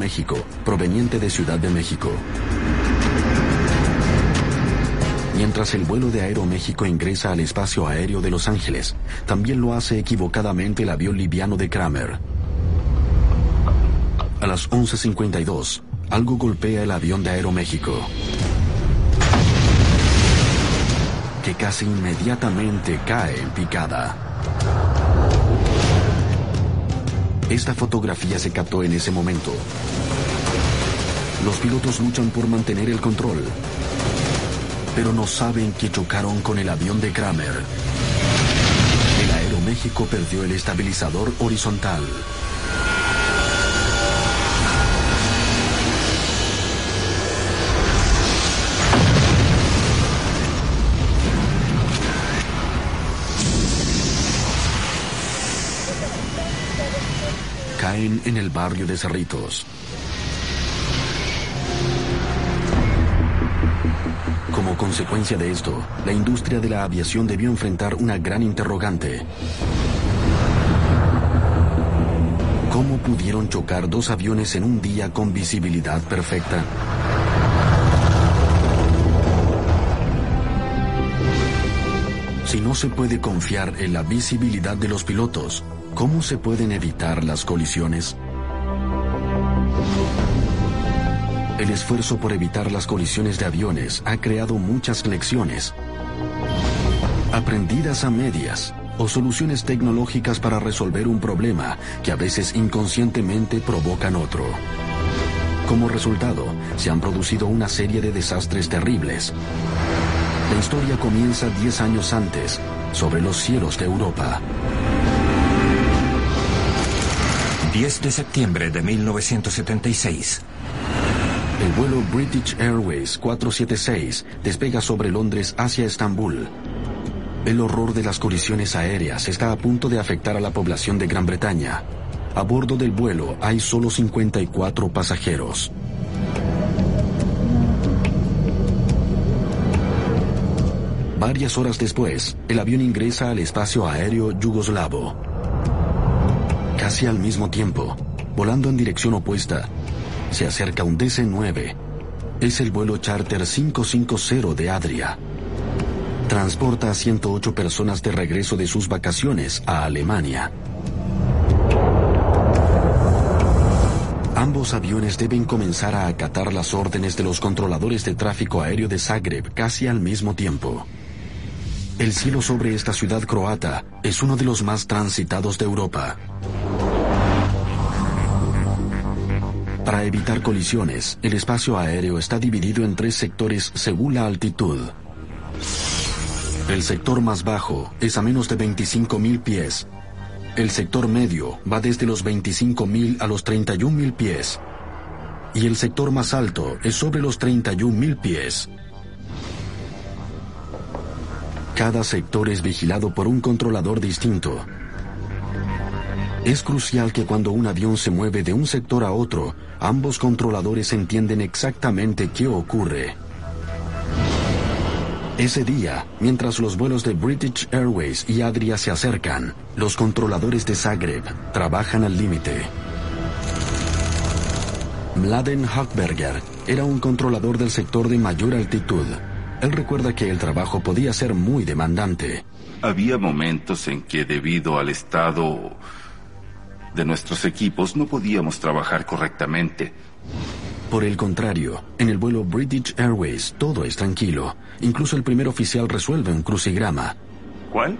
México, proveniente de Ciudad de México. Mientras el vuelo de Aeroméxico ingresa al espacio aéreo de Los Ángeles, también lo hace equivocadamente el avión liviano de Kramer. A las 11.52, algo golpea el avión de Aeroméxico. Que casi inmediatamente cae en picada. Esta fotografía se captó en ese momento. Los pilotos luchan por mantener el control, pero no saben que chocaron con el avión de Kramer. El Aeroméxico perdió el estabilizador horizontal. Caen en el barrio de Cerritos. Como consecuencia de esto, la industria de la aviación debió enfrentar una gran interrogante. ¿Cómo pudieron chocar dos aviones en un día con visibilidad perfecta? Si no se puede confiar en la visibilidad de los pilotos, ¿cómo se pueden evitar las colisiones? El esfuerzo por evitar las colisiones de aviones ha creado muchas lecciones, aprendidas a medias, o soluciones tecnológicas para resolver un problema que a veces inconscientemente provocan otro. Como resultado, se han producido una serie de desastres terribles. La historia comienza 10 años antes, sobre los cielos de Europa. 10 de septiembre de 1976. El vuelo British Airways 476 despega sobre Londres hacia Estambul. El horror de las colisiones aéreas está a punto de afectar a la población de Gran Bretaña. A bordo del vuelo hay solo 54 pasajeros. Varias horas después, el avión ingresa al espacio aéreo yugoslavo. Casi al mismo tiempo, volando en dirección opuesta, se acerca un DC-9. Es el vuelo charter 550 de Adria. Transporta a 108 personas de regreso de sus vacaciones a Alemania. Ambos aviones deben comenzar a acatar las órdenes de los controladores de tráfico aéreo de Zagreb casi al mismo tiempo. El cielo sobre esta ciudad croata es uno de los más transitados de Europa. Para evitar colisiones, el espacio aéreo está dividido en tres sectores según la altitud. El sector más bajo es a menos de 25.000 pies. El sector medio va desde los 25.000 a los 31.000 pies. Y el sector más alto es sobre los 31.000 pies. Cada sector es vigilado por un controlador distinto. Es crucial que cuando un avión se mueve de un sector a otro, ambos controladores entienden exactamente qué ocurre. Ese día, mientras los vuelos de British Airways y Adria se acercan, los controladores de Zagreb trabajan al límite. Mladen Hackberger era un controlador del sector de mayor altitud. Él recuerda que el trabajo podía ser muy demandante. Había momentos en que debido al estado de nuestros equipos no podíamos trabajar correctamente. Por el contrario, en el vuelo British Airways todo es tranquilo. Incluso el primer oficial resuelve un crucigrama. ¿Cuál?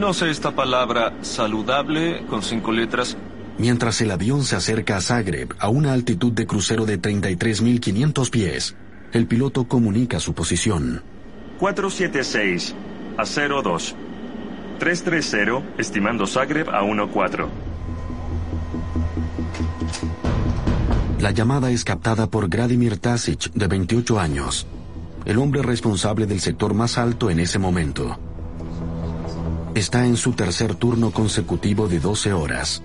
No sé esta palabra saludable con cinco letras. Mientras el avión se acerca a Zagreb a una altitud de crucero de 33.500 pies, el piloto comunica su posición. 476 a 02. 330, estimando Zagreb a 14. La llamada es captada por Gradimir Tasic, de 28 años, el hombre responsable del sector más alto en ese momento. Está en su tercer turno consecutivo de 12 horas.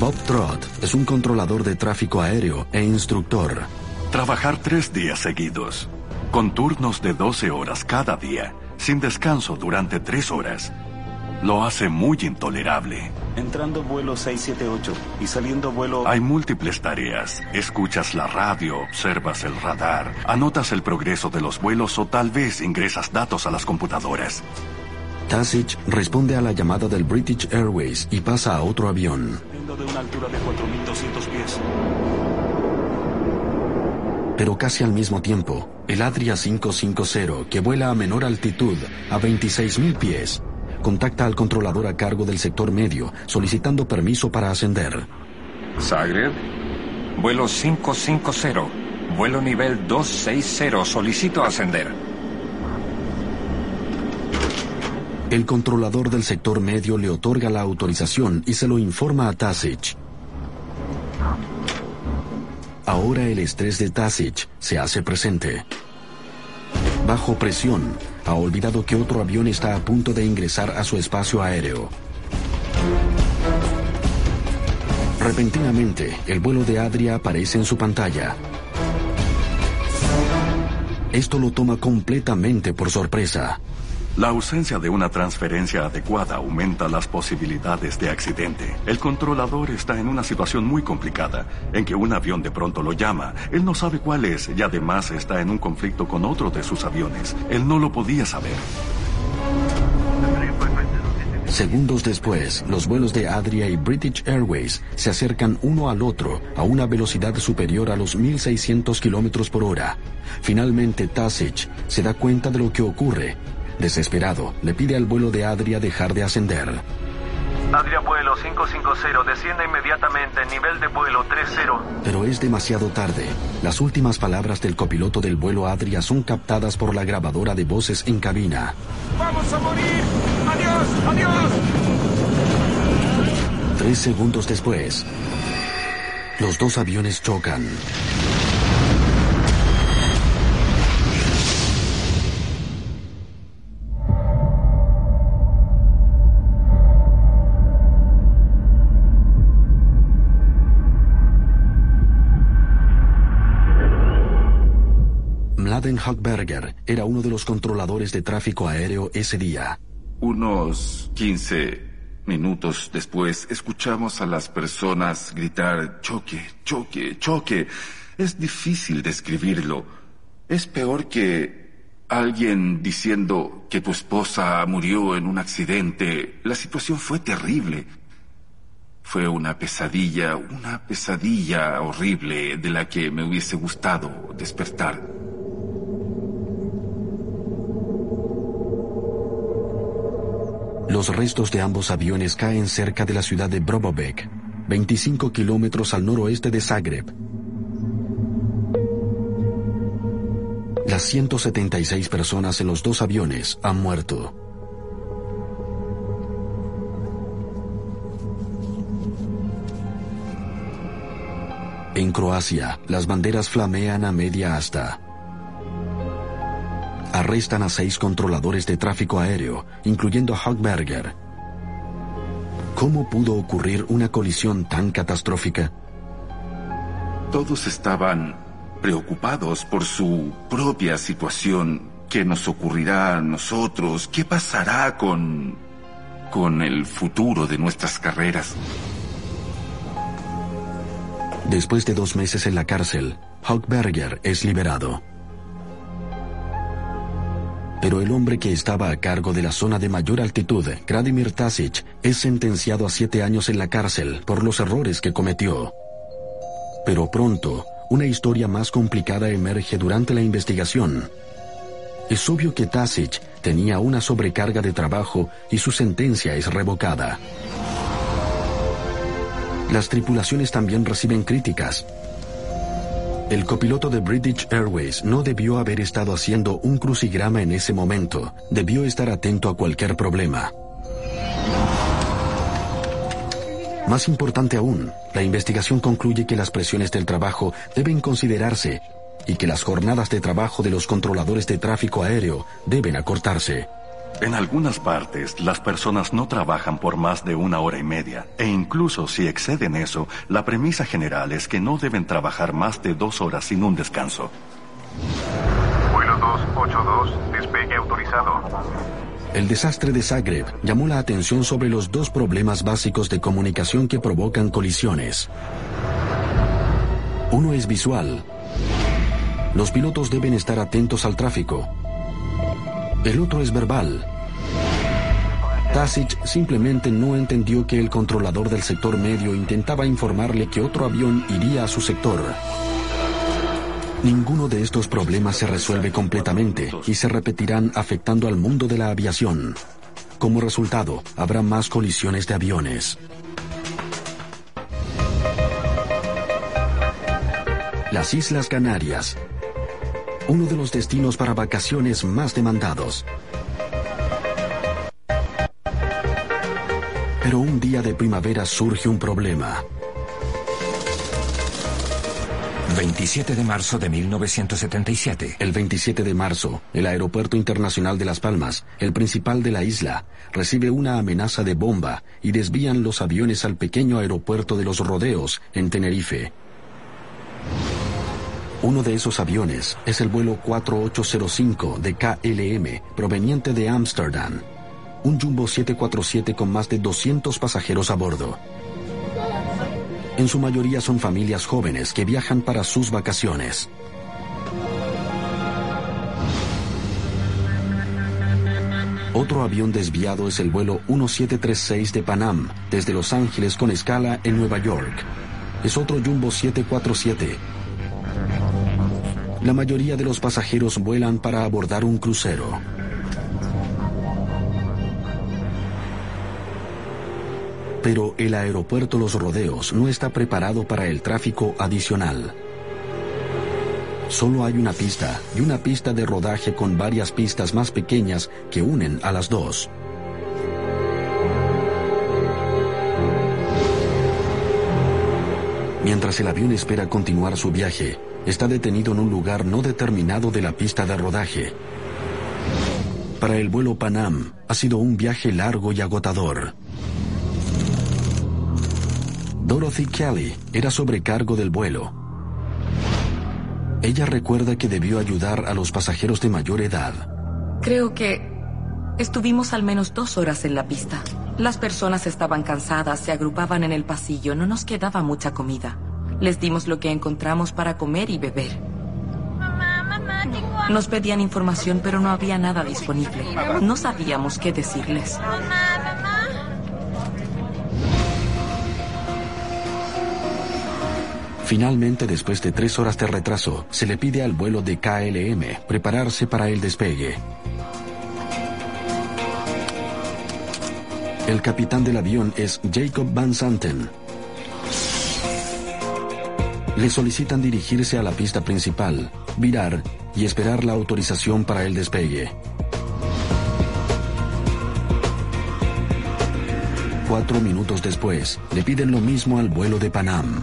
Bob Trott es un controlador de tráfico aéreo e instructor. Trabajar tres días seguidos, con turnos de 12 horas cada día, sin descanso durante tres horas. Lo hace muy intolerable. Entrando vuelo 678 y saliendo vuelo... Hay múltiples tareas. Escuchas la radio, observas el radar, anotas el progreso de los vuelos o tal vez ingresas datos a las computadoras. Tasich responde a la llamada del British Airways y pasa a otro avión. de una altura de 4.200 pies. Pero casi al mismo tiempo, el Adria 550, que vuela a menor altitud, a 26.000 pies, contacta al controlador a cargo del sector medio, solicitando permiso para ascender. Zagreb, vuelo 550, vuelo nivel 260, solicito ascender. El controlador del sector medio le otorga la autorización y se lo informa a Tasich. Ahora el estrés de Tasich se hace presente. Bajo presión, ha olvidado que otro avión está a punto de ingresar a su espacio aéreo. Repentinamente, el vuelo de Adria aparece en su pantalla. Esto lo toma completamente por sorpresa. La ausencia de una transferencia adecuada aumenta las posibilidades de accidente. El controlador está en una situación muy complicada, en que un avión de pronto lo llama. Él no sabe cuál es y además está en un conflicto con otro de sus aviones. Él no lo podía saber. Segundos después, los vuelos de Adria y British Airways se acercan uno al otro a una velocidad superior a los 1.600 kilómetros por hora. Finalmente, Tasich se da cuenta de lo que ocurre Desesperado, le pide al vuelo de Adria dejar de ascender. Adria vuelo 550, desciende inmediatamente, nivel de vuelo 30. Pero es demasiado tarde. Las últimas palabras del copiloto del vuelo Adria son captadas por la grabadora de voces en cabina. ¡Vamos a morir! ¡Adiós! ¡Adiós! Tres segundos después, los dos aviones chocan. Mladen Hochberger era uno de los controladores de tráfico aéreo ese día. Unos 15 minutos después escuchamos a las personas gritar choque, choque, choque. Es difícil describirlo. Es peor que alguien diciendo que tu esposa murió en un accidente. La situación fue terrible. Fue una pesadilla, una pesadilla horrible de la que me hubiese gustado despertar. Los restos de ambos aviones caen cerca de la ciudad de Brobovec, 25 kilómetros al noroeste de Zagreb. Las 176 personas en los dos aviones han muerto. En Croacia, las banderas flamean a media asta arrestan a seis controladores de tráfico aéreo, incluyendo a Hogberger. ¿Cómo pudo ocurrir una colisión tan catastrófica? Todos estaban preocupados por su propia situación. ¿Qué nos ocurrirá a nosotros? ¿Qué pasará con... con el futuro de nuestras carreras? Después de dos meses en la cárcel, Hogberger es liberado. Pero el hombre que estaba a cargo de la zona de mayor altitud, Kradimir Tasic, es sentenciado a siete años en la cárcel por los errores que cometió. Pero pronto, una historia más complicada emerge durante la investigación. Es obvio que Tasic tenía una sobrecarga de trabajo y su sentencia es revocada. Las tripulaciones también reciben críticas, el copiloto de British Airways no debió haber estado haciendo un crucigrama en ese momento. Debió estar atento a cualquier problema. Más importante aún, la investigación concluye que las presiones del trabajo deben considerarse y que las jornadas de trabajo de los controladores de tráfico aéreo deben acortarse. En algunas partes, las personas no trabajan por más de una hora y media, e incluso si exceden eso, la premisa general es que no deben trabajar más de dos horas sin un descanso. Vuelo 282, despegue autorizado. El desastre de Zagreb llamó la atención sobre los dos problemas básicos de comunicación que provocan colisiones. Uno es visual. Los pilotos deben estar atentos al tráfico. El otro es verbal. Tasic simplemente no entendió que el controlador del sector medio intentaba informarle que otro avión iría a su sector. Ninguno de estos problemas se resuelve completamente y se repetirán afectando al mundo de la aviación. Como resultado, habrá más colisiones de aviones. Las Islas Canarias. Uno de los destinos para vacaciones más demandados. Pero un día de primavera surge un problema. 27 de marzo de 1977. El 27 de marzo, el Aeropuerto Internacional de Las Palmas, el principal de la isla, recibe una amenaza de bomba y desvían los aviones al pequeño aeropuerto de los Rodeos, en Tenerife. Uno de esos aviones es el vuelo 4805 de KLM, proveniente de Ámsterdam. Un Jumbo 747 con más de 200 pasajeros a bordo. En su mayoría son familias jóvenes que viajan para sus vacaciones. Otro avión desviado es el vuelo 1736 de Panam, desde Los Ángeles con escala en Nueva York. Es otro Jumbo 747. La mayoría de los pasajeros vuelan para abordar un crucero. Pero el aeropuerto Los Rodeos no está preparado para el tráfico adicional. Solo hay una pista y una pista de rodaje con varias pistas más pequeñas que unen a las dos. Mientras el avión espera continuar su viaje, está detenido en un lugar no determinado de la pista de rodaje. Para el vuelo Panam ha sido un viaje largo y agotador. Dorothy Kelly era sobrecargo del vuelo. Ella recuerda que debió ayudar a los pasajeros de mayor edad. Creo que estuvimos al menos dos horas en la pista. Las personas estaban cansadas, se agrupaban en el pasillo, no nos quedaba mucha comida. Les dimos lo que encontramos para comer y beber. Nos pedían información, pero no había nada disponible. No sabíamos qué decirles. Finalmente, después de tres horas de retraso, se le pide al vuelo de KLM prepararse para el despegue. El capitán del avión es Jacob Van Santen. Le solicitan dirigirse a la pista principal, virar y esperar la autorización para el despegue. Cuatro minutos después, le piden lo mismo al vuelo de Panam.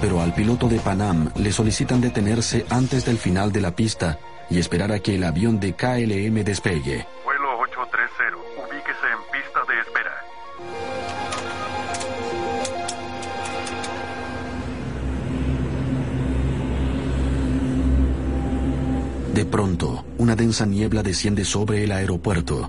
Pero al piloto de Panam le solicitan detenerse antes del final de la pista y esperar a que el avión de KLM despegue. Vuelo 830, ubíquese en pista de espera. De pronto, una densa niebla desciende sobre el aeropuerto.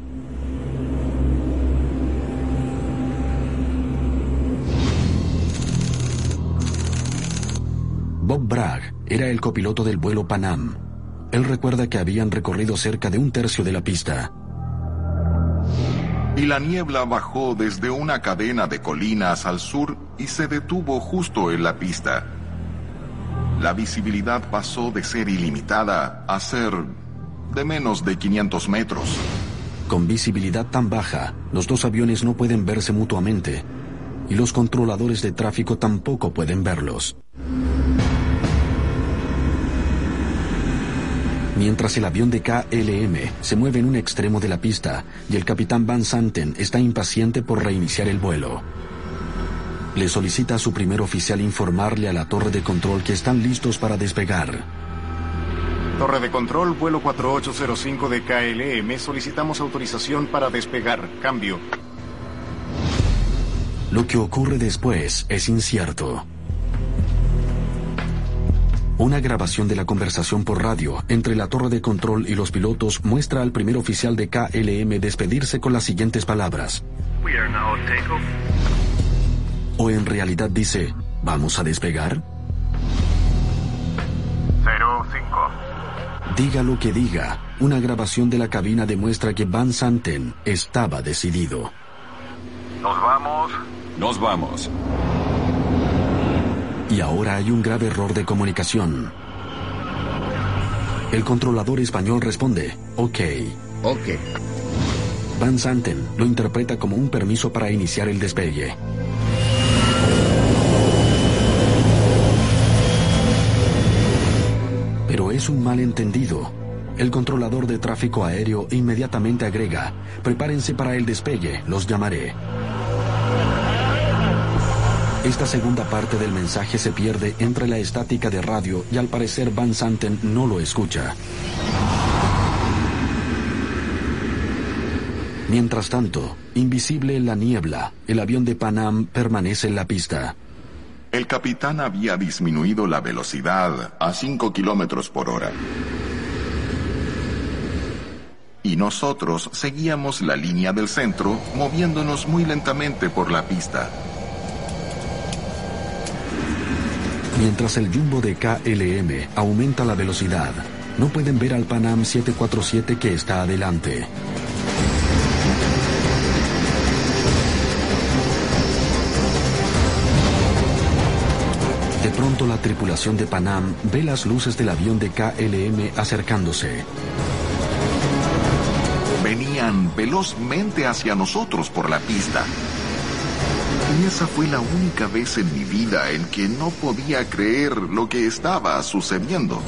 Bob Bragg era el copiloto del vuelo Panam. Él recuerda que habían recorrido cerca de un tercio de la pista. Y la niebla bajó desde una cadena de colinas al sur y se detuvo justo en la pista. La visibilidad pasó de ser ilimitada a ser de menos de 500 metros. Con visibilidad tan baja, los dos aviones no pueden verse mutuamente y los controladores de tráfico tampoco pueden verlos. Mientras el avión de KLM se mueve en un extremo de la pista y el capitán Van Santen está impaciente por reiniciar el vuelo. Le solicita a su primer oficial informarle a la torre de control que están listos para despegar. Torre de control, vuelo 4805 de KLM. Solicitamos autorización para despegar. Cambio. Lo que ocurre después es incierto. Una grabación de la conversación por radio entre la torre de control y los pilotos muestra al primer oficial de KLM despedirse con las siguientes palabras. O en realidad dice, ¿vamos a despegar? 05. Diga lo que diga, una grabación de la cabina demuestra que Van Santen estaba decidido. Nos vamos. Nos vamos. Y ahora hay un grave error de comunicación. El controlador español responde, ok. Ok. Van Santen lo interpreta como un permiso para iniciar el despegue. Pero es un malentendido. El controlador de tráfico aéreo inmediatamente agrega, prepárense para el despegue, los llamaré. Esta segunda parte del mensaje se pierde entre la estática de radio y al parecer Van Santen no lo escucha. Mientras tanto, invisible en la niebla, el avión de Panam permanece en la pista. El capitán había disminuido la velocidad a 5 kilómetros por hora. Y nosotros seguíamos la línea del centro, moviéndonos muy lentamente por la pista. Mientras el jumbo de KLM aumenta la velocidad, no pueden ver al Panam 747 que está adelante. De pronto la tripulación de Panam ve las luces del avión de KLM acercándose. Venían velozmente hacia nosotros por la pista. Y esa fue la única vez en mi vida en que no podía creer lo que estaba sucediendo.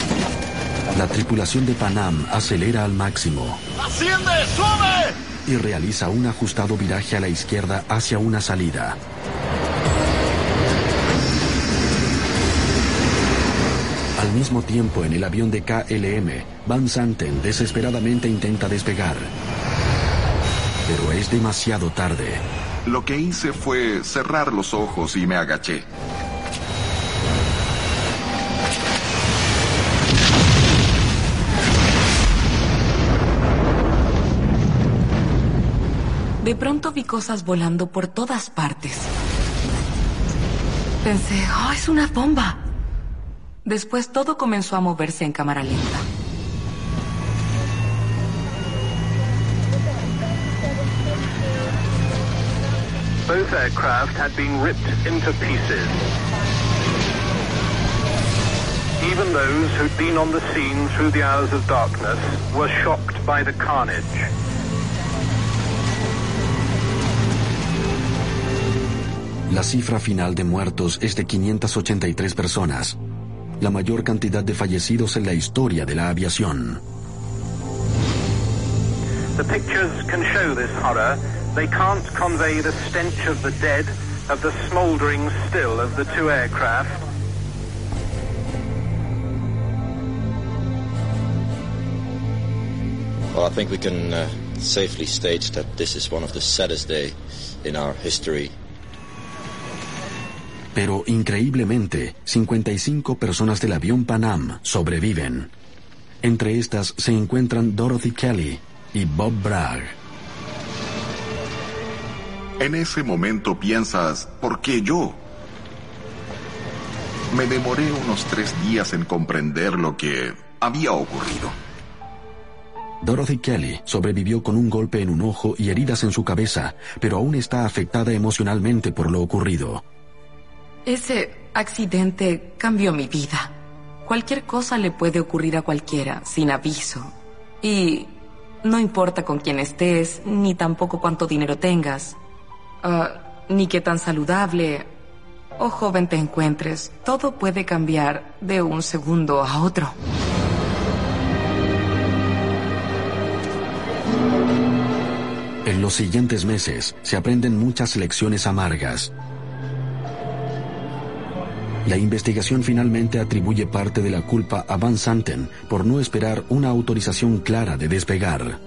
La tripulación de Panam acelera al máximo ¡Asciende! ¡Sube! y realiza un ajustado viraje a la izquierda hacia una salida. Al mismo tiempo, en el avión de KLM, Van Santen desesperadamente intenta despegar. Pero es demasiado tarde. Lo que hice fue cerrar los ojos y me agaché. De pronto vi cosas volando por todas partes. Pensé, oh, es una bomba. Después todo comenzó a moverse en cámara lenta. Both aircraft had been ripped into pieces. Even those who'd been on the scene through the hours of darkness were shocked by the carnage. La cifra final de muertos es de 583 personas, la mayor cantidad de fallecidos en la historia de la aviación. The pictures can show this horror. They can't convey the stench of the dead, of the smouldering still of the two aircraft. Well, I think we can uh, safely state that this is one of the saddest days in our history. Pero increíblemente, 55 personas del avión Panam sobreviven. Entre estas se encuentran Dorothy Kelly y Bob Bragg. En ese momento piensas, ¿por qué yo? Me demoré unos tres días en comprender lo que había ocurrido. Dorothy Kelly sobrevivió con un golpe en un ojo y heridas en su cabeza, pero aún está afectada emocionalmente por lo ocurrido. Ese accidente cambió mi vida. Cualquier cosa le puede ocurrir a cualquiera, sin aviso. Y no importa con quién estés, ni tampoco cuánto dinero tengas, ah, ni qué tan saludable o joven te encuentres, todo puede cambiar de un segundo a otro. En los siguientes meses se aprenden muchas lecciones amargas. La investigación finalmente atribuye parte de la culpa a Van Santen por no esperar una autorización clara de despegar.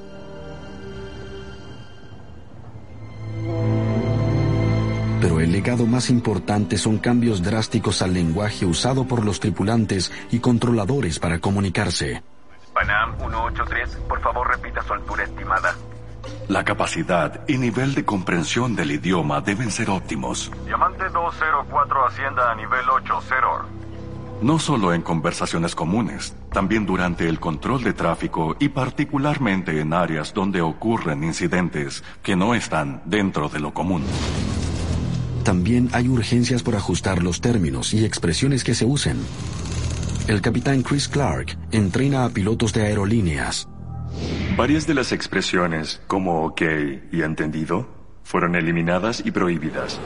Legado más importante son cambios drásticos al lenguaje usado por los tripulantes y controladores para comunicarse. Panam 183, por favor repita su altura estimada. La capacidad y nivel de comprensión del idioma deben ser óptimos. Diamante 204 Hacienda a nivel 80. No solo en conversaciones comunes, también durante el control de tráfico y particularmente en áreas donde ocurren incidentes que no están dentro de lo común. También hay urgencias por ajustar los términos y expresiones que se usen. El capitán Chris Clark entrena a pilotos de aerolíneas. Varias de las expresiones, como ok y entendido, fueron eliminadas y prohibidas.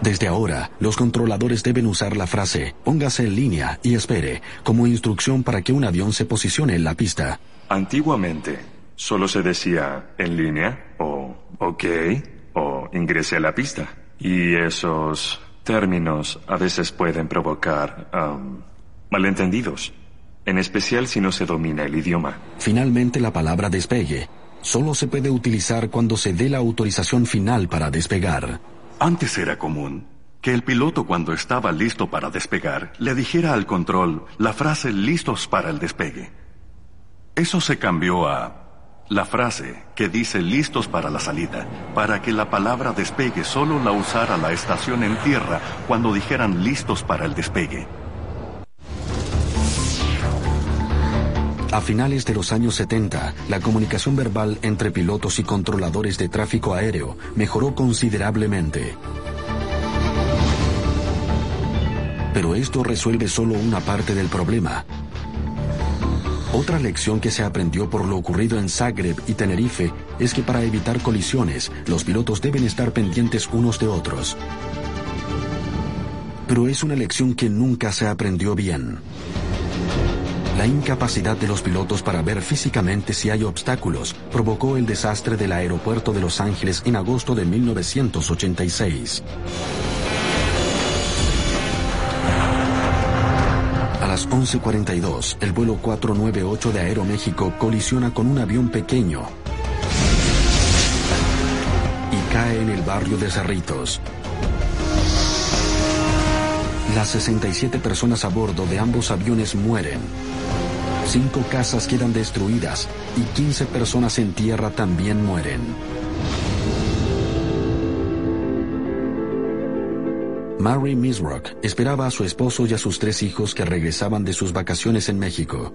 Desde ahora, los controladores deben usar la frase póngase en línea y espere como instrucción para que un avión se posicione en la pista. Antiguamente, solo se decía en línea o ok o ingrese a la pista. Y esos términos a veces pueden provocar um, malentendidos, en especial si no se domina el idioma. Finalmente, la palabra despegue solo se puede utilizar cuando se dé la autorización final para despegar. Antes era común que el piloto cuando estaba listo para despegar le dijera al control la frase listos para el despegue. Eso se cambió a la frase que dice listos para la salida, para que la palabra despegue solo la usara la estación en tierra cuando dijeran listos para el despegue. A finales de los años 70, la comunicación verbal entre pilotos y controladores de tráfico aéreo mejoró considerablemente. Pero esto resuelve solo una parte del problema. Otra lección que se aprendió por lo ocurrido en Zagreb y Tenerife es que para evitar colisiones, los pilotos deben estar pendientes unos de otros. Pero es una lección que nunca se aprendió bien. La incapacidad de los pilotos para ver físicamente si hay obstáculos provocó el desastre del aeropuerto de Los Ángeles en agosto de 1986. Las 11.42, el vuelo 498 de Aeroméxico colisiona con un avión pequeño y cae en el barrio de Cerritos. Las 67 personas a bordo de ambos aviones mueren. Cinco casas quedan destruidas y 15 personas en tierra también mueren. Mary Misrock esperaba a su esposo y a sus tres hijos que regresaban de sus vacaciones en México.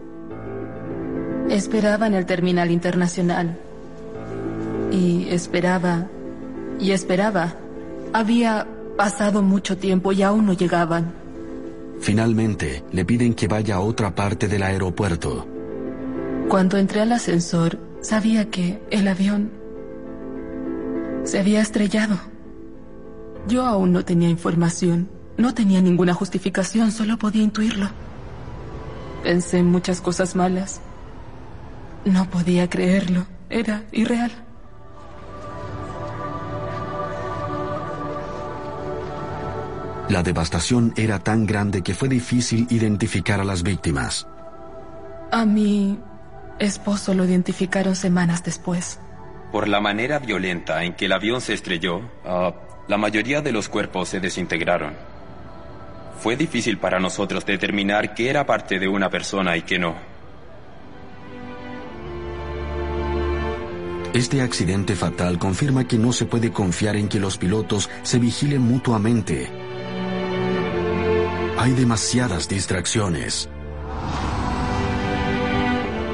Esperaba en el terminal internacional. Y esperaba. Y esperaba. Había pasado mucho tiempo y aún no llegaban. Finalmente, le piden que vaya a otra parte del aeropuerto. Cuando entré al ascensor, sabía que el avión se había estrellado. Yo aún no tenía información, no tenía ninguna justificación, solo podía intuirlo. Pensé en muchas cosas malas. No podía creerlo, era irreal. La devastación era tan grande que fue difícil identificar a las víctimas. A mi esposo lo identificaron semanas después. Por la manera violenta en que el avión se estrelló, ah, la mayoría de los cuerpos se desintegraron. Fue difícil para nosotros determinar qué era parte de una persona y qué no. Este accidente fatal confirma que no se puede confiar en que los pilotos se vigilen mutuamente. Hay demasiadas distracciones.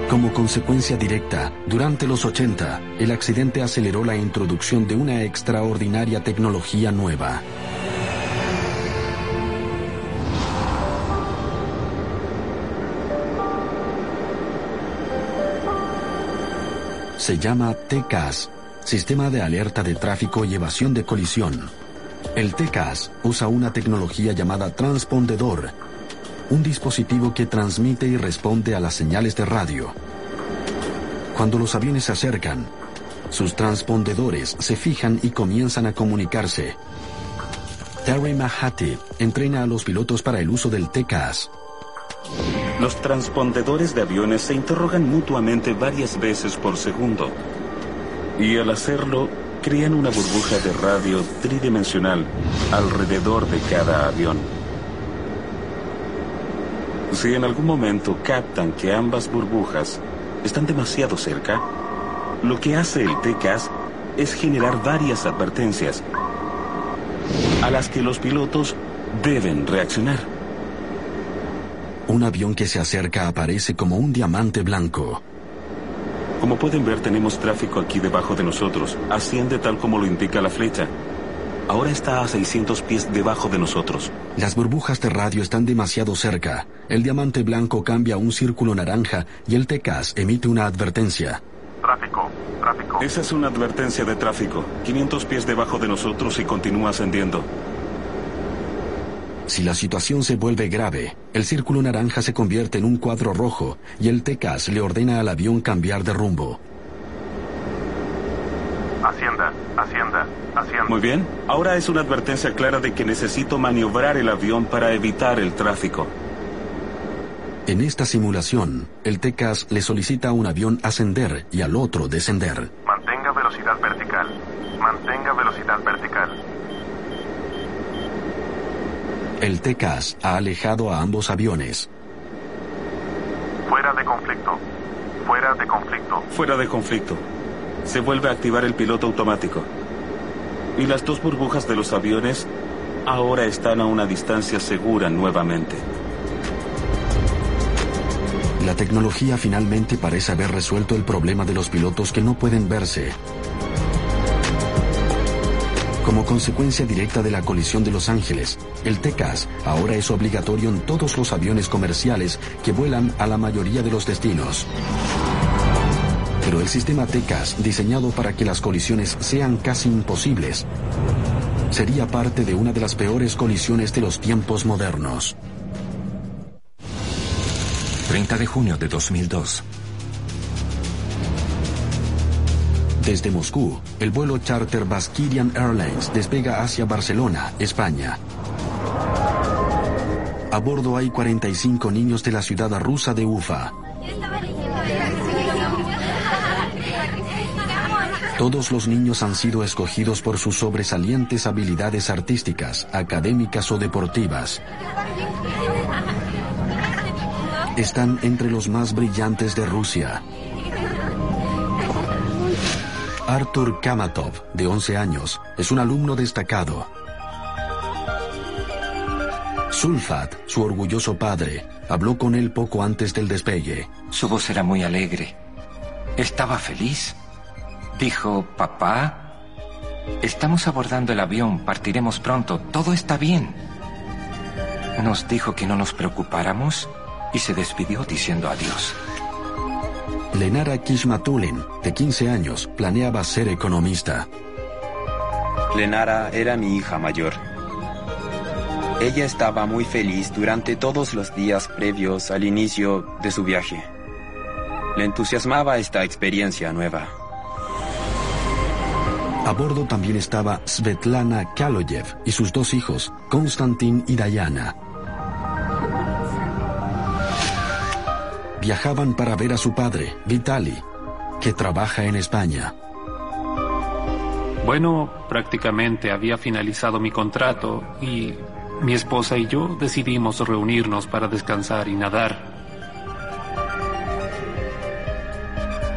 Como consecuencia directa, durante los 80, el accidente aceleró la introducción de una extraordinaria tecnología nueva. Se llama TCAS, Sistema de Alerta de Tráfico y Evasión de Colisión. El TCAS usa una tecnología llamada transpondedor, un dispositivo que transmite y responde a las señales de radio. Cuando los aviones se acercan, sus transpondedores se fijan y comienzan a comunicarse. Terry Mahati entrena a los pilotos para el uso del TCAS. Los transpondedores de aviones se interrogan mutuamente varias veces por segundo. Y al hacerlo, crean una burbuja de radio tridimensional alrededor de cada avión. Si en algún momento captan que ambas burbujas están demasiado cerca, lo que hace el TCAS es generar varias advertencias a las que los pilotos deben reaccionar. Un avión que se acerca aparece como un diamante blanco. Como pueden ver, tenemos tráfico aquí debajo de nosotros. Asciende tal como lo indica la flecha. Ahora está a 600 pies debajo de nosotros. Las burbujas de radio están demasiado cerca. El diamante blanco cambia a un círculo naranja y el TCAS emite una advertencia. Tráfico, tráfico. Esa es una advertencia de tráfico. 500 pies debajo de nosotros y continúa ascendiendo. Si la situación se vuelve grave, el círculo naranja se convierte en un cuadro rojo y el TECAS le ordena al avión cambiar de rumbo. Hacienda, Muy bien. Ahora es una advertencia clara de que necesito maniobrar el avión para evitar el tráfico. En esta simulación, el TECAS le solicita a un avión ascender y al otro descender. Mantenga velocidad vertical. Mantenga velocidad vertical. El TCAS ha alejado a ambos aviones. Fuera de conflicto. Fuera de conflicto. Fuera de conflicto. Se vuelve a activar el piloto automático. Y las dos burbujas de los aviones ahora están a una distancia segura nuevamente. La tecnología finalmente parece haber resuelto el problema de los pilotos que no pueden verse. Como consecuencia directa de la colisión de Los Ángeles, el TECAS ahora es obligatorio en todos los aviones comerciales que vuelan a la mayoría de los destinos. Pero el sistema TECAS, diseñado para que las colisiones sean casi imposibles, sería parte de una de las peores colisiones de los tiempos modernos. 30 de junio de 2002. Desde Moscú, el vuelo charter Baskirian Airlines despega hacia Barcelona, España. A bordo hay 45 niños de la ciudad rusa de Ufa. Todos los niños han sido escogidos por sus sobresalientes habilidades artísticas, académicas o deportivas. Están entre los más brillantes de Rusia. Artur Kamatov, de 11 años, es un alumno destacado. Sulfat, su orgulloso padre, habló con él poco antes del despegue. Su voz era muy alegre. Estaba feliz. Dijo, papá, estamos abordando el avión, partiremos pronto, todo está bien. Nos dijo que no nos preocupáramos y se despidió diciendo adiós. Lenara Kishmatulin, de 15 años, planeaba ser economista. Lenara era mi hija mayor. Ella estaba muy feliz durante todos los días previos al inicio de su viaje. Le entusiasmaba esta experiencia nueva. A bordo también estaba Svetlana Kaloyev y sus dos hijos, Konstantin y Diana. viajaban para ver a su padre, Vitali, que trabaja en España. Bueno, prácticamente había finalizado mi contrato y mi esposa y yo decidimos reunirnos para descansar y nadar.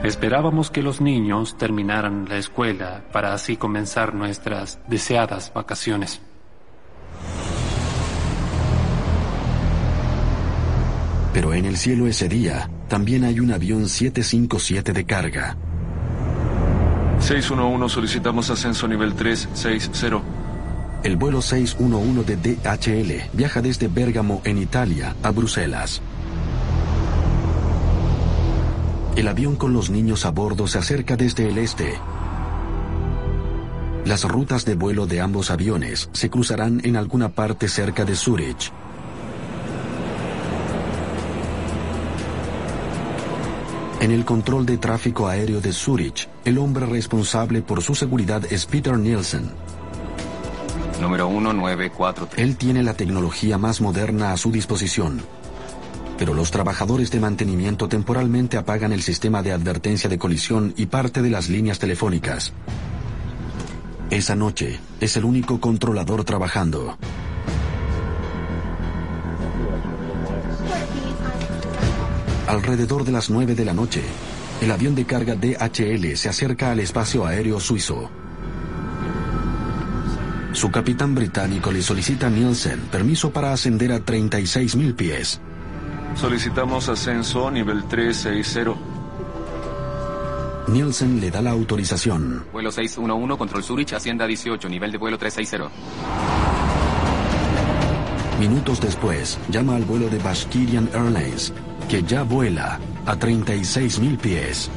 Esperábamos que los niños terminaran la escuela para así comenzar nuestras deseadas vacaciones. Pero en el cielo ese día también hay un avión 757 de carga. 611 solicitamos ascenso nivel 360. El vuelo 611 de DHL viaja desde Bérgamo en Italia a Bruselas. El avión con los niños a bordo se acerca desde el este. Las rutas de vuelo de ambos aviones se cruzarán en alguna parte cerca de Zurich. En el control de tráfico aéreo de Zurich, el hombre responsable por su seguridad es Peter Nielsen. Número 1943. Él tiene la tecnología más moderna a su disposición. Pero los trabajadores de mantenimiento temporalmente apagan el sistema de advertencia de colisión y parte de las líneas telefónicas. Esa noche es el único controlador trabajando. Alrededor de las 9 de la noche, el avión de carga DHL se acerca al espacio aéreo suizo. Su capitán británico le solicita a Nielsen permiso para ascender a 36.000 pies. Solicitamos ascenso nivel 360. Nielsen le da la autorización. Vuelo 611, control Zurich, Hacienda 18, nivel de vuelo 360. Minutos después, llama al vuelo de Bashkirian Airlines, que ya vuela a 36.000 pies.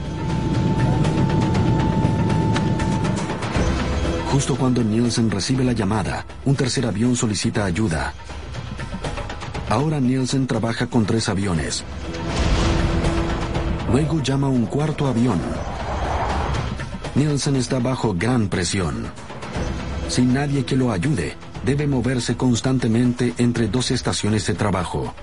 Justo cuando Nielsen recibe la llamada, un tercer avión solicita ayuda. Ahora Nielsen trabaja con tres aviones. Luego llama un cuarto avión. Nielsen está bajo gran presión. Sin nadie que lo ayude, debe moverse constantemente entre dos estaciones de trabajo.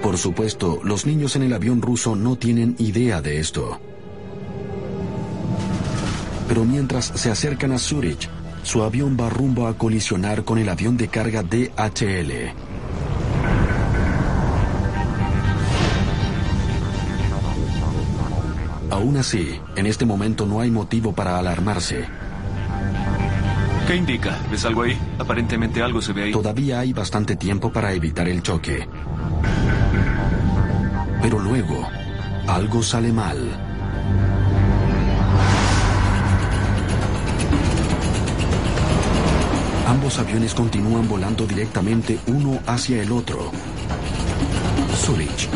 Por supuesto, los niños en el avión ruso no tienen idea de esto. Pero mientras se acercan a Zurich, su avión va rumbo a colisionar con el avión de carga DHL. Aún así, en este momento no hay motivo para alarmarse. ¿Qué indica? ¿Ves algo ahí? Aparentemente algo se ve ahí. Todavía hay bastante tiempo para evitar el choque. Pero luego, algo sale mal. Ambos aviones continúan volando directamente uno hacia el otro. Zurich.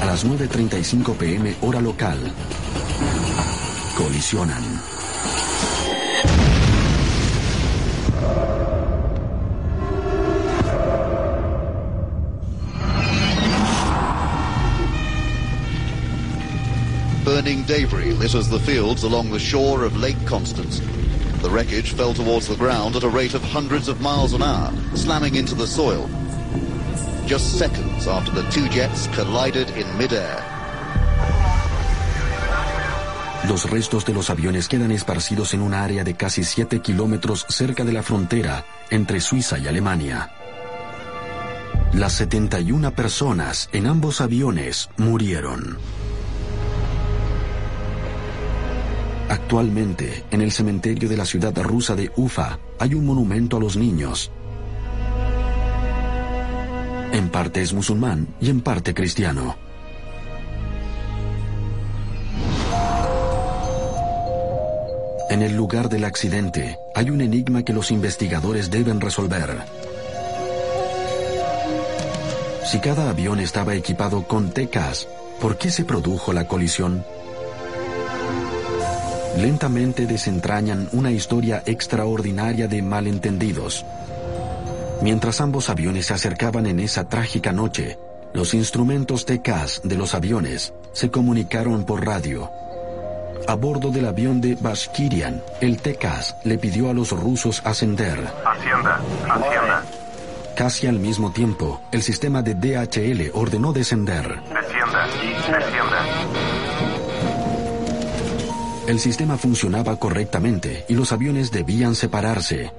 A las 9.35 pm hora local, colisionan. Burning debris litters the fields along the shore of Lake Constance. The wreckage fell towards the ground at a rate of hundreds of miles an hour, slamming into the soil. Just seconds after the two jets collided in midair. Los restos de los aviones quedan esparcidos en un área de casi 7 kilómetros cerca de la frontera entre Suiza y Alemania. Las 71 personas en ambos aviones murieron. Actualmente, en el cementerio de la ciudad rusa de Ufa, hay un monumento a los niños. En parte es musulmán y en parte cristiano. En el lugar del accidente hay un enigma que los investigadores deben resolver. Si cada avión estaba equipado con TECAS, ¿por qué se produjo la colisión? Lentamente desentrañan una historia extraordinaria de malentendidos. Mientras ambos aviones se acercaban en esa trágica noche, los instrumentos TECAS de los aviones se comunicaron por radio. A bordo del avión de Bashkirian, el TECAS le pidió a los rusos ascender. Hacienda, hacienda. Casi al mismo tiempo, el sistema de DHL ordenó descender. Descienda, descienda. El sistema funcionaba correctamente y los aviones debían separarse.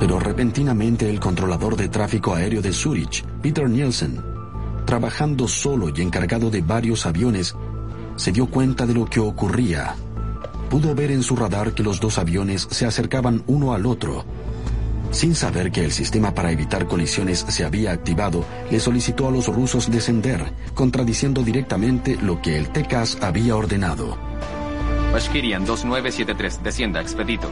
Pero repentinamente el controlador de tráfico aéreo de Zurich, Peter Nielsen, trabajando solo y encargado de varios aviones, se dio cuenta de lo que ocurría. Pudo ver en su radar que los dos aviones se acercaban uno al otro. Sin saber que el sistema para evitar colisiones se había activado, le solicitó a los rusos descender, contradiciendo directamente lo que el TECAS había ordenado. Bashkirian 2973, descienda, expedito.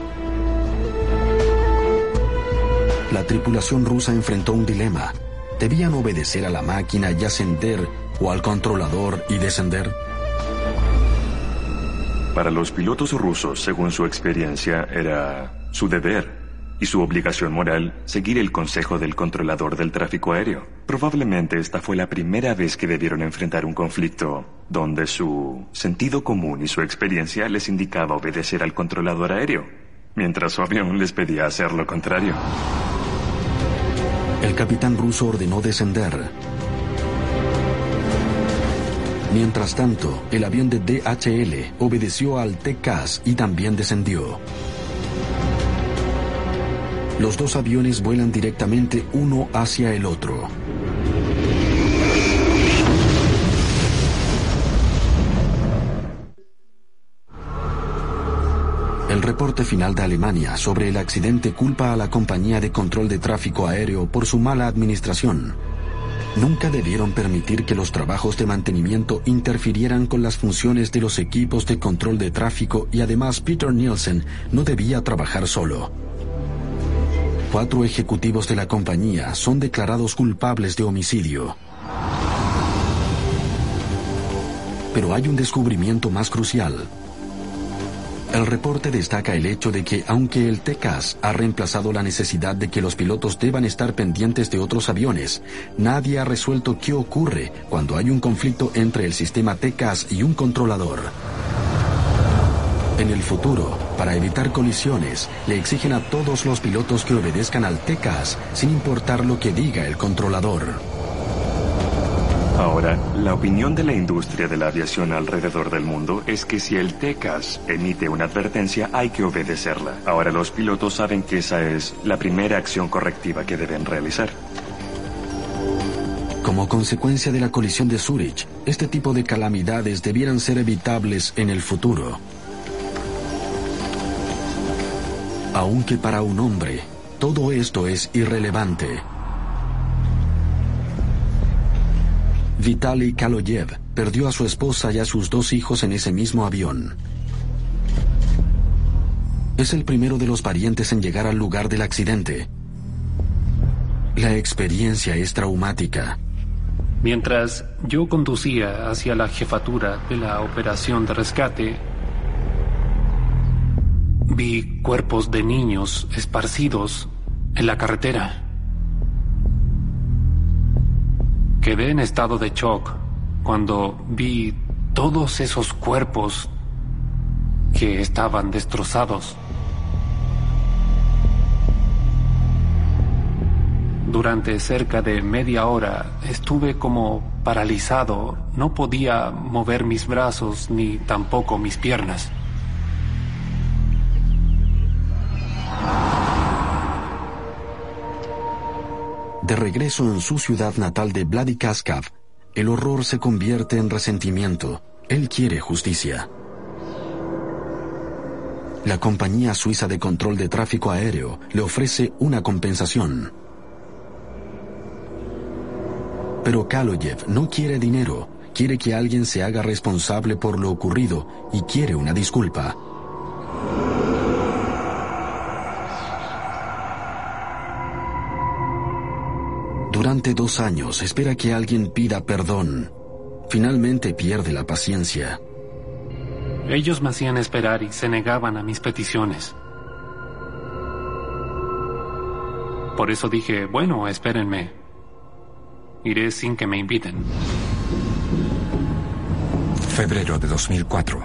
La tripulación rusa enfrentó un dilema. ¿Debían obedecer a la máquina y ascender o al controlador y descender? Para los pilotos rusos, según su experiencia, era su deber y su obligación moral seguir el consejo del controlador del tráfico aéreo. Probablemente esta fue la primera vez que debieron enfrentar un conflicto donde su sentido común y su experiencia les indicaba obedecer al controlador aéreo. mientras su avión les pedía hacer lo contrario. El capitán ruso ordenó descender. Mientras tanto, el avión de DHL obedeció al TCAS y también descendió. Los dos aviones vuelan directamente uno hacia el otro. El reporte final de Alemania sobre el accidente culpa a la compañía de control de tráfico aéreo por su mala administración. Nunca debieron permitir que los trabajos de mantenimiento interfirieran con las funciones de los equipos de control de tráfico y además Peter Nielsen no debía trabajar solo. Cuatro ejecutivos de la compañía son declarados culpables de homicidio. Pero hay un descubrimiento más crucial. El reporte destaca el hecho de que aunque el TCAS ha reemplazado la necesidad de que los pilotos deban estar pendientes de otros aviones, nadie ha resuelto qué ocurre cuando hay un conflicto entre el sistema TCAS y un controlador. En el futuro, para evitar colisiones, le exigen a todos los pilotos que obedezcan al TCAS sin importar lo que diga el controlador. Ahora, la opinión de la industria de la aviación alrededor del mundo es que si el TECAS emite una advertencia hay que obedecerla. Ahora los pilotos saben que esa es la primera acción correctiva que deben realizar. Como consecuencia de la colisión de Zurich, este tipo de calamidades debieran ser evitables en el futuro. Aunque para un hombre, todo esto es irrelevante. Vitaly Kaloyev perdió a su esposa y a sus dos hijos en ese mismo avión. Es el primero de los parientes en llegar al lugar del accidente. La experiencia es traumática. Mientras yo conducía hacia la jefatura de la operación de rescate, vi cuerpos de niños esparcidos en la carretera. Quedé en estado de shock cuando vi todos esos cuerpos que estaban destrozados. Durante cerca de media hora estuve como paralizado, no podía mover mis brazos ni tampoco mis piernas. De regreso en su ciudad natal de Vladikaskav, el horror se convierte en resentimiento. Él quiere justicia. La compañía suiza de control de tráfico aéreo le ofrece una compensación. Pero Kaloyev no quiere dinero, quiere que alguien se haga responsable por lo ocurrido y quiere una disculpa. Durante dos años espera que alguien pida perdón. Finalmente pierde la paciencia. Ellos me hacían esperar y se negaban a mis peticiones. Por eso dije, bueno, espérenme. Iré sin que me inviten. Febrero de 2004.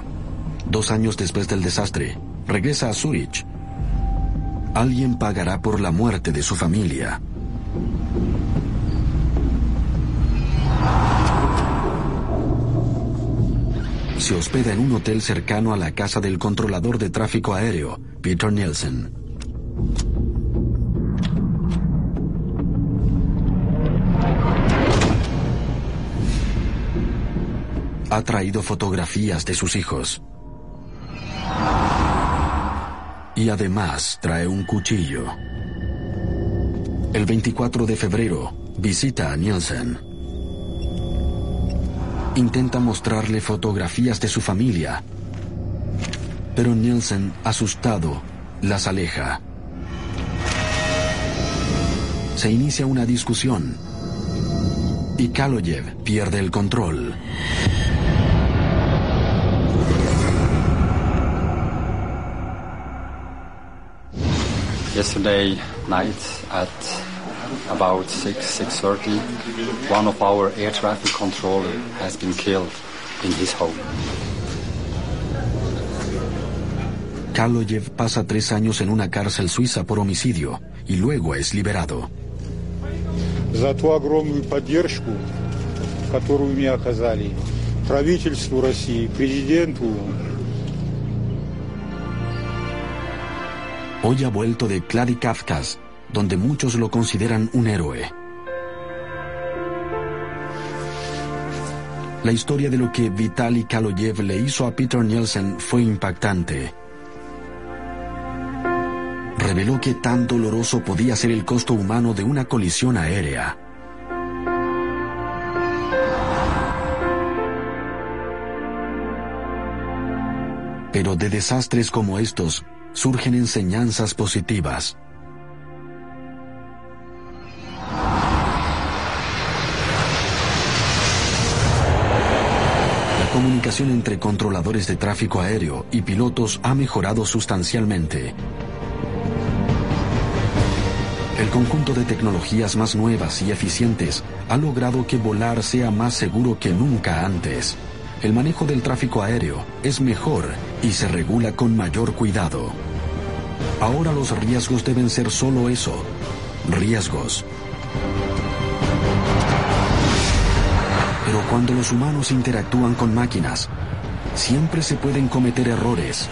Dos años después del desastre, regresa a Zurich. Alguien pagará por la muerte de su familia. Se hospeda en un hotel cercano a la casa del controlador de tráfico aéreo, Peter Nielsen. Ha traído fotografías de sus hijos. Y además trae un cuchillo. El 24 de febrero visita a Nielsen intenta mostrarle fotografías de su familia, pero Nielsen, asustado, las aleja. Se inicia una discusión y Kaloyev pierde el control. Yesterday night at about 6, 6.30, one of our air traffic controller has been killed in his home. Kaloyev pasa tres años en una cárcel suiza por homicidio y luego es liberado. За ту огромную поддержку, которую мне оказали, правительству России, президенту. Hoy ha vuelto de Vladikavkaz, donde muchos lo consideran un héroe. La historia de lo que Vitaly Kaloyev le hizo a Peter Nielsen fue impactante. Reveló que tan doloroso podía ser el costo humano de una colisión aérea. Pero de desastres como estos surgen enseñanzas positivas. Comunicación entre controladores de tráfico aéreo y pilotos ha mejorado sustancialmente. El conjunto de tecnologías más nuevas y eficientes ha logrado que volar sea más seguro que nunca antes. El manejo del tráfico aéreo es mejor y se regula con mayor cuidado. Ahora los riesgos deben ser solo eso, riesgos. Cuando los humanos interactúan con máquinas, siempre se pueden cometer errores.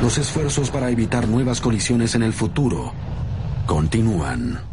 Los esfuerzos para evitar nuevas colisiones en el futuro continúan.